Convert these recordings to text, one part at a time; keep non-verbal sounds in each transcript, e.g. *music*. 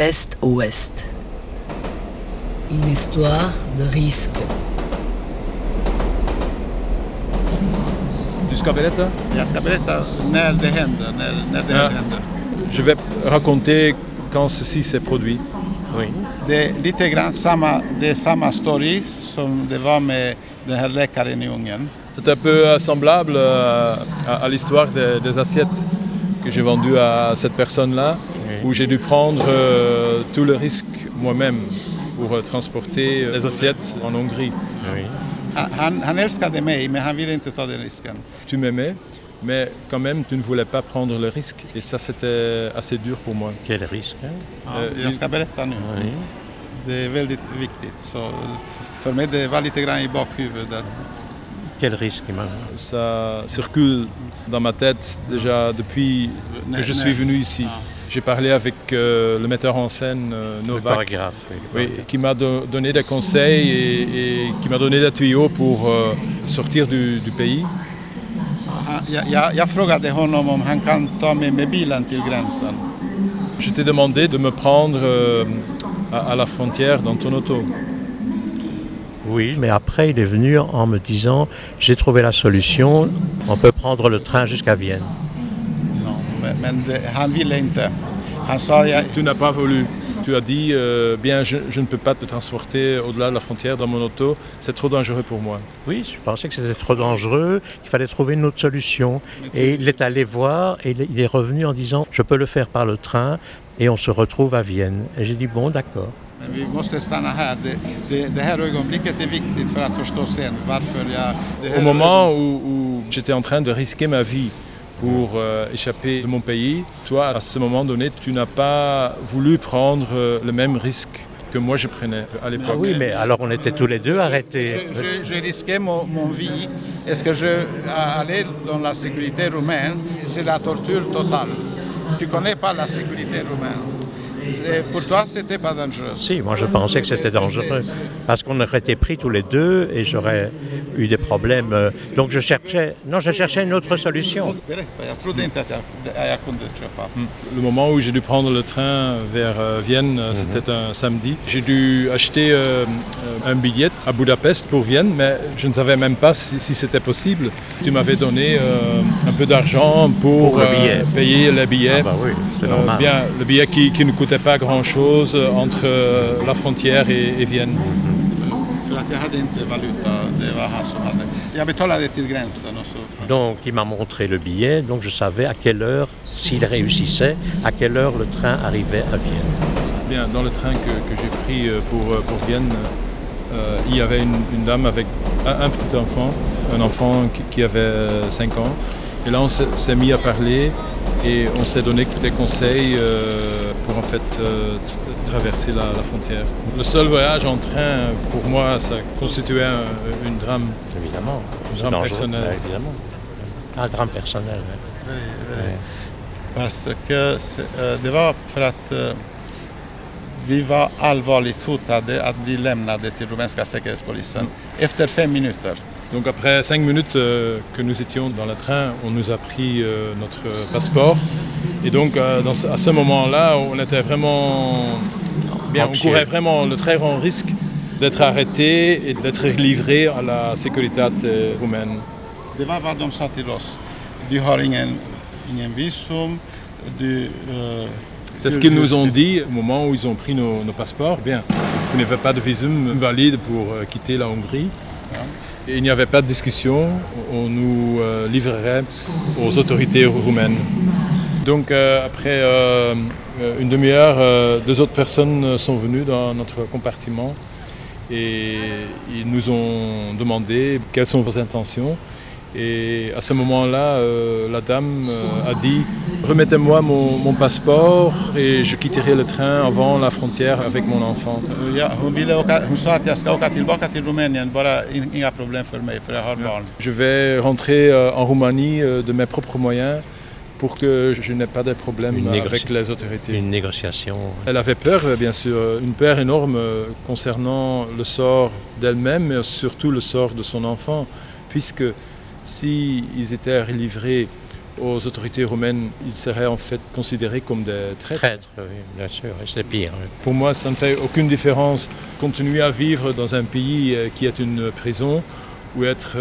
est-ouest. Une histoire de risque. Du ska berätta? Jag ska berätta när det händer. När, när det Ja. händer. Je vais raconter quand ceci s'est produit. Oui. Det är lite grann samma, det är samma story som det var med den här läkaren i Ungern. C'est un peu semblable euh, à, à l'histoire des, des assiettes que j'ai vendues à cette personne-là, où j'ai dû prendre euh, tout le risque moi-même pour euh, transporter les assiettes en Hongrie. oui. Risken. Tu m'aimais, mais quand même tu ne voulais pas prendre le risque, et ça c'était assez dur pour moi. Quel risque. hein? Euh, ska berätta nu. Oui. Det är väldigt viktigt. Så för mig det var lite grann i bakhuvudet. Quel risque, Emmanuel? Ça circule dans ma tête déjà depuis que je suis venu ici. J'ai parlé avec euh, le metteur en scène euh, Le Novak, chorégraphe. oui, le oui, chorégraphe. qui m'a do- donné des conseils et, et qui m'a donné des tuyaux pour euh, sortir du, du pays. Han, jag, jag, jag frågade honom om han kan ta mig med bilen till gränsen. Je t'ai demandé de me prendre euh, à, à la frontière dans ton auto. Oui, mais après, il est venu en me disant J'ai trouvé la solution, on peut prendre le train jusqu'à Vienne. Men det, han ville inte. Han sa jag, Tu n'as pas voulu. Tu as dit, euh, bien, je, je ne peux pas te transporter au-delà de la frontière dans mon auto, c'est trop dangereux pour moi. Oui, je pensais que c'était trop dangereux, qu'il fallait trouver une autre solution. Et il est allé voir et il est- il est revenu en disant Je peux le faire par le train et on se retrouve à Vienne. Et j'ai dit Bon, d'accord. men vi måste stanna här. Det, det, det här ögonblicket är viktigt för att förstå sen varför jag... Det här Au moment où, où j'étais en train de risquer ma vie pour euh, échapper de mon pays, toi, à ce moment donné, tu n'as pas voulu prendre euh, le même risque que moi je prenais à l'époque. Oui, mais alors on était tous les deux arrêtés. Je, je, je risquais mon, mon vie. Est-ce que je aller dans la sécurité roumaine, c'est la torture totale. Tu connais pas la sécurité roumaine. Pour toi, c'était pas dangereux. Si, moi je pensais que c'était dangereux parce qu'on aurait été pris tous les deux et j'aurais eu des problèmes. euh, Donc je cherchais, non, je cherchais une autre solution. Le moment où j'ai dû prendre le train vers euh, Vienne, euh, c'était un samedi. J'ai dû acheter un billet à Budapest pour Vienne, mais je ne savais même pas si, si c'était possible. Tu m'avais donné un peu d'argent pour, Pour le billet. payer le billet. Ah bah oui, c'est normal. bien, le billet qui, qui ne coûtait pas grand-chose entre la frontière et, et Vienne. För att jag hade inte valuta, det var han som hade. Jag betalade till gränsen och så. Donc il m'a montré le billet, donc je savais à quelle heure, s'il réussissait, à quelle heure le train arrivait à Vienne. Bien, dans le train que, que j'ai pris euh, pour, euh, pour Vienne, euh, il y avait une, une dame avec un, un petit enfant, un enfant qui, qui avait 5 ans. Et là, on s'est mis à parler et on s'est donné des conseils euh, pour en fait euh, traverser la, la frontière. Le seul voyage en train, pour moi, ça constituait un, une drame. Évidemment. Un C'est drame dangereux, personnel. ouais, évidemment. Un drame personnel. ouais. Parce que eh, det var för att eh, vi var allvarligt hotade att bli lämnade till rumänska säkerhetspolisen efter fem minuter. Donc après cinq minutes euh, que nous étions dans le train, on nous a pris euh, notre passeport. Et donc euh, dans ce- à ce moment-là, on était vraiment... Bien, on courait vraiment le très grand risque d'être arrêté et d'être livré à la sécurité euh, roumaine. Det var vad de sa till oss. Du har ingen, ingen visum, du... eh, C'est ce qu'ils nous ont dit au moment où ils ont pris nos, nos passeports. Bien, vous n'avez pas de visum valide pour euh, quitter la Hongrie. Et il n'y avait pas de discussion, on nous livrerait aux autorités roumaines. Donc euh, après euh, euh, une demi-heure, euh, deux autres personnes sont venues dans notre compartiment et ils nous ont demandé quelles sont vos intentions. Et à ce moment-là, la dame a dit Remettez-moi mon, mon passeport et je quitterai le train avant la frontière avec mon enfant. Je vais rentrer en Roumanie de mes propres moyens pour que je n'ai pas de problème avec les autorités. Une négociation. Elle avait peur, euh, bien sûr, euh, une peur énorme euh, concernant le sort d'elle-même, mais surtout le sort de son enfant, puisque s'ils étaient livrés aux autorités roumaines, ils seraient en fait considérés comme des traîtres. Traître, oui, bien sûr, c'est pire. oui. Pour moi, ça ne fait aucune différence continuer à vivre dans un pays qui est une prison ou être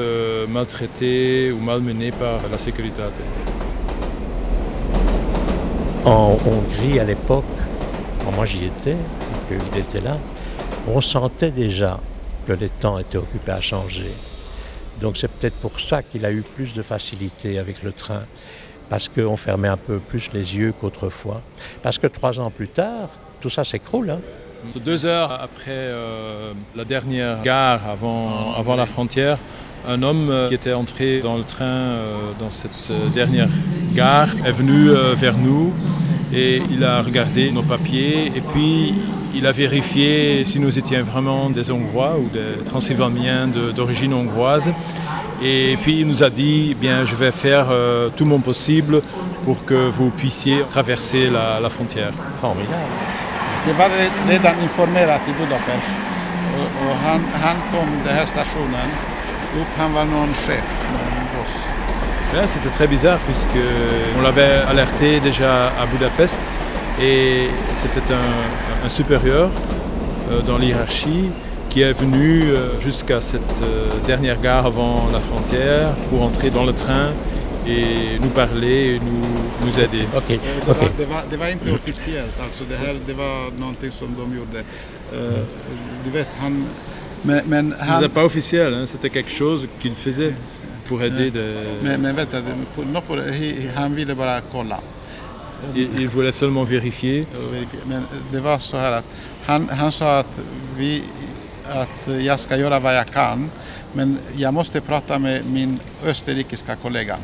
maltraité ou malmené par la sécurité. En Hongrie, à l'époque, quand moi j'y étais, et qu'il était là, on sentait déjà que les temps étaient occupés à changer. Donc c'est peut-être pour ça qu'il a eu plus de facilité avec le train, parce qu'on fermait un peu plus les yeux qu'autrefois. Parce que trois ans plus tard, tout ça s'écroule. hein. Deux heures après euh, la dernière gare avant, avant la frontière, un homme euh, qui était entré dans le train euh, dans cette euh, dernière gare est venu vers nous et il a regardé nos papiers et puis il a vérifié si nous étions vraiment des Hongrois ou des Transylvaniens d'origine hongroise. Et puis il nous a dit, bien, je vais faire tout mon possible pour que vous puissiez traverser la, frontière. Upp, han var någon chef, någon boss? Là, C'était très bizarre puisque on l'avait alerté déjà à Budapest et c'était un, un supérieur euh, dans l'hierarchie qui est venu euh, jusqu'à cette euh, dernière gare avant la frontière pour entrer dans le train et nous parler et nous, nous aider. Ok, Det ok. var, det, var, det var inte officiellt, alltså det här det var någonting som de gjorde. Du vet, han... Men, men, Ce han, n'était pas officiel, hein, c'était quelque chose qu'il faisait pour aider. men, men vänta, han ville bara kolla. Il, il voulait seulement vérifier. och verifiera. Men det var så här att han, han sa att, vi, att jag ska göra vad jag kan, men jag måste prata med min österrikiska kollega.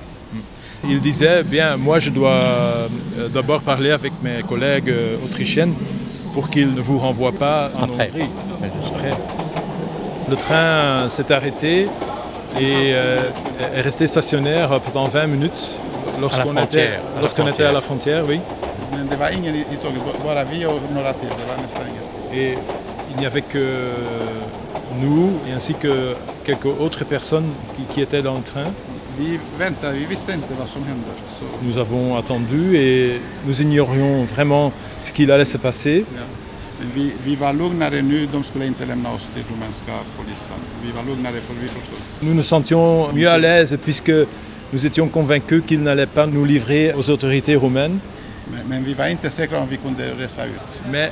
Il disait, bien, moi je dois euh, d'abord parler avec mes collègues euh, autrichiennes pour qu'ils ne vous renvoient pas en Après. Hongrie. Après. Le train s'est arrêté et euh, est resté stationnaire pendant 20 minutes lorsqu'on était, lorsqu'on était à la frontière, oui. Et il n'y avait que nous et ainsi que quelques autres personnes qui, qui étaient dans le train. Nous avons attendu et nous ignorions vraiment ce qu'il allait se passer. Ja. Men vi, vi var lugnare nu, de skulle inte lämna oss till rumänska polisen. Vi var lugnare för vi förstod. Nous nous sentions mieux à l'aise puisque nous étions convaincus qu'il n'allait pas nous livrer aux autorités roumaines. Men, men vi var inte säkra om vi kunde resa ut. Mais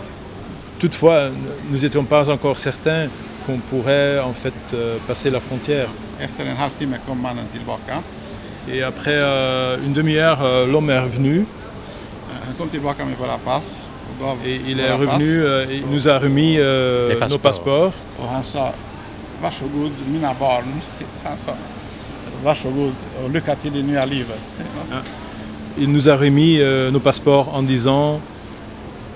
toutefois, nous n'étions pas encore certains qu'on pourrait en fait euh, passer la frontière. Efter en halvtimme kom mannen tillbaka. Et après euh, une demi-heure, euh, l'homme est revenu Eh, Han kom tillbaka med våra pass. Et il est revenu euh, et il nous a remis euh, Les nos passeports. nya *laughs* livet. Il nous a remis euh, nos passeports en disant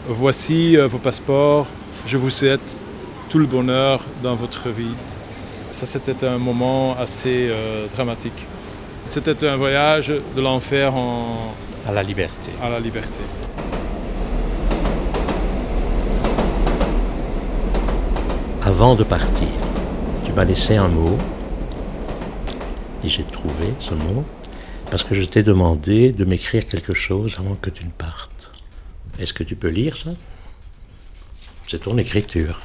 Voici euh, vos passeports, je vous souhaite tout le bonheur dans votre vie. Ça, c'était un moment assez euh, dramatique. C'était un voyage de l'enfer en- À la liberté. à la liberté. Avant de partir, tu m'as laissé un mot, et j'ai trouvé ce mot, parce que je t'ai demandé de m'écrire quelque chose avant que tu ne partes. Est-ce que tu peux lire ça? C'est ton écriture.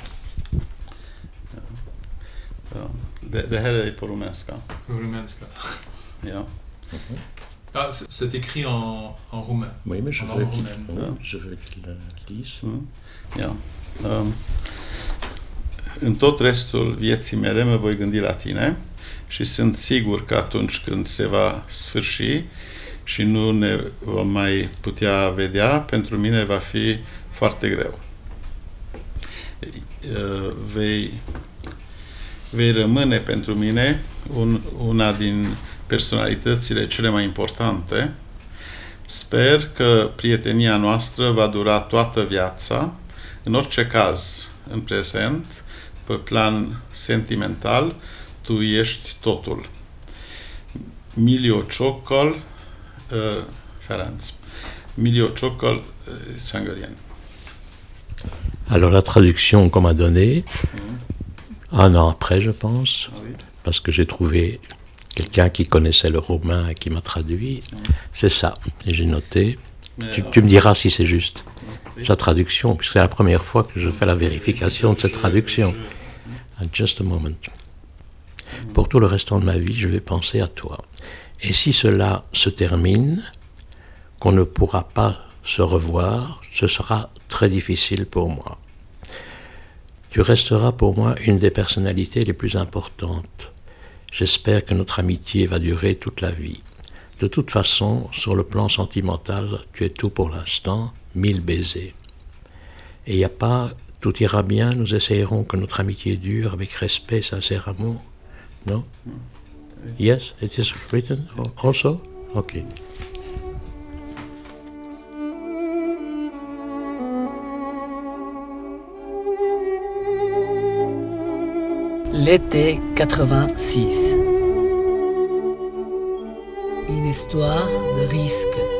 Ja. Det, det här är på rumänska. Ja. Ah, c'est écrit en, roumain. Oui, mais je En veux qu'il qu'il le lise. Ja. Um, în tot restul vieții mele mă voi gândi la tine și sunt sigur că atunci când se va sfârși și nu ne vom mai putea vedea, pentru mine va fi foarte greu. Uh, Vei, vei rămâne pentru mine un, una din personalitățile cele mai importante. Sper că prietenia noastră va dura toată viața. În orice caz, în prezent, pe plan sentimental, tu ești totul. Milio Ciocol, uh, Ferenc. Milio Ciocol, uh. Alors la traduction qu'on m'a donnée, un an après je pense, parce que j'ai trouvé quelqu'un qui connaissait le roumain et qui m'a traduit. C'est ça. Et j'ai noté. Tu, me diras si c'est juste. Sa traduction, puisque c'est la première fois que je fais la vérification de cette traduction. Just a moment. Pour tout le restant de ma vie, je vais penser à toi. Et si cela se termine, qu'on ne pourra pas se revoir, ce sera très difficile pour moi. Tu resteras pour moi une des personnalités les plus importantes. J'espère que notre amitié va durer toute la vie. De toute façon, sur le plan sentimental, tu es tout pour l'instant, mille baisers. Et il n'y a pas tout ira bien, nous essayerons que notre amitié dure avec respect, sincère amour. Non? Yes, it is written? Also? Okay. L'été 86. Histoire de risque.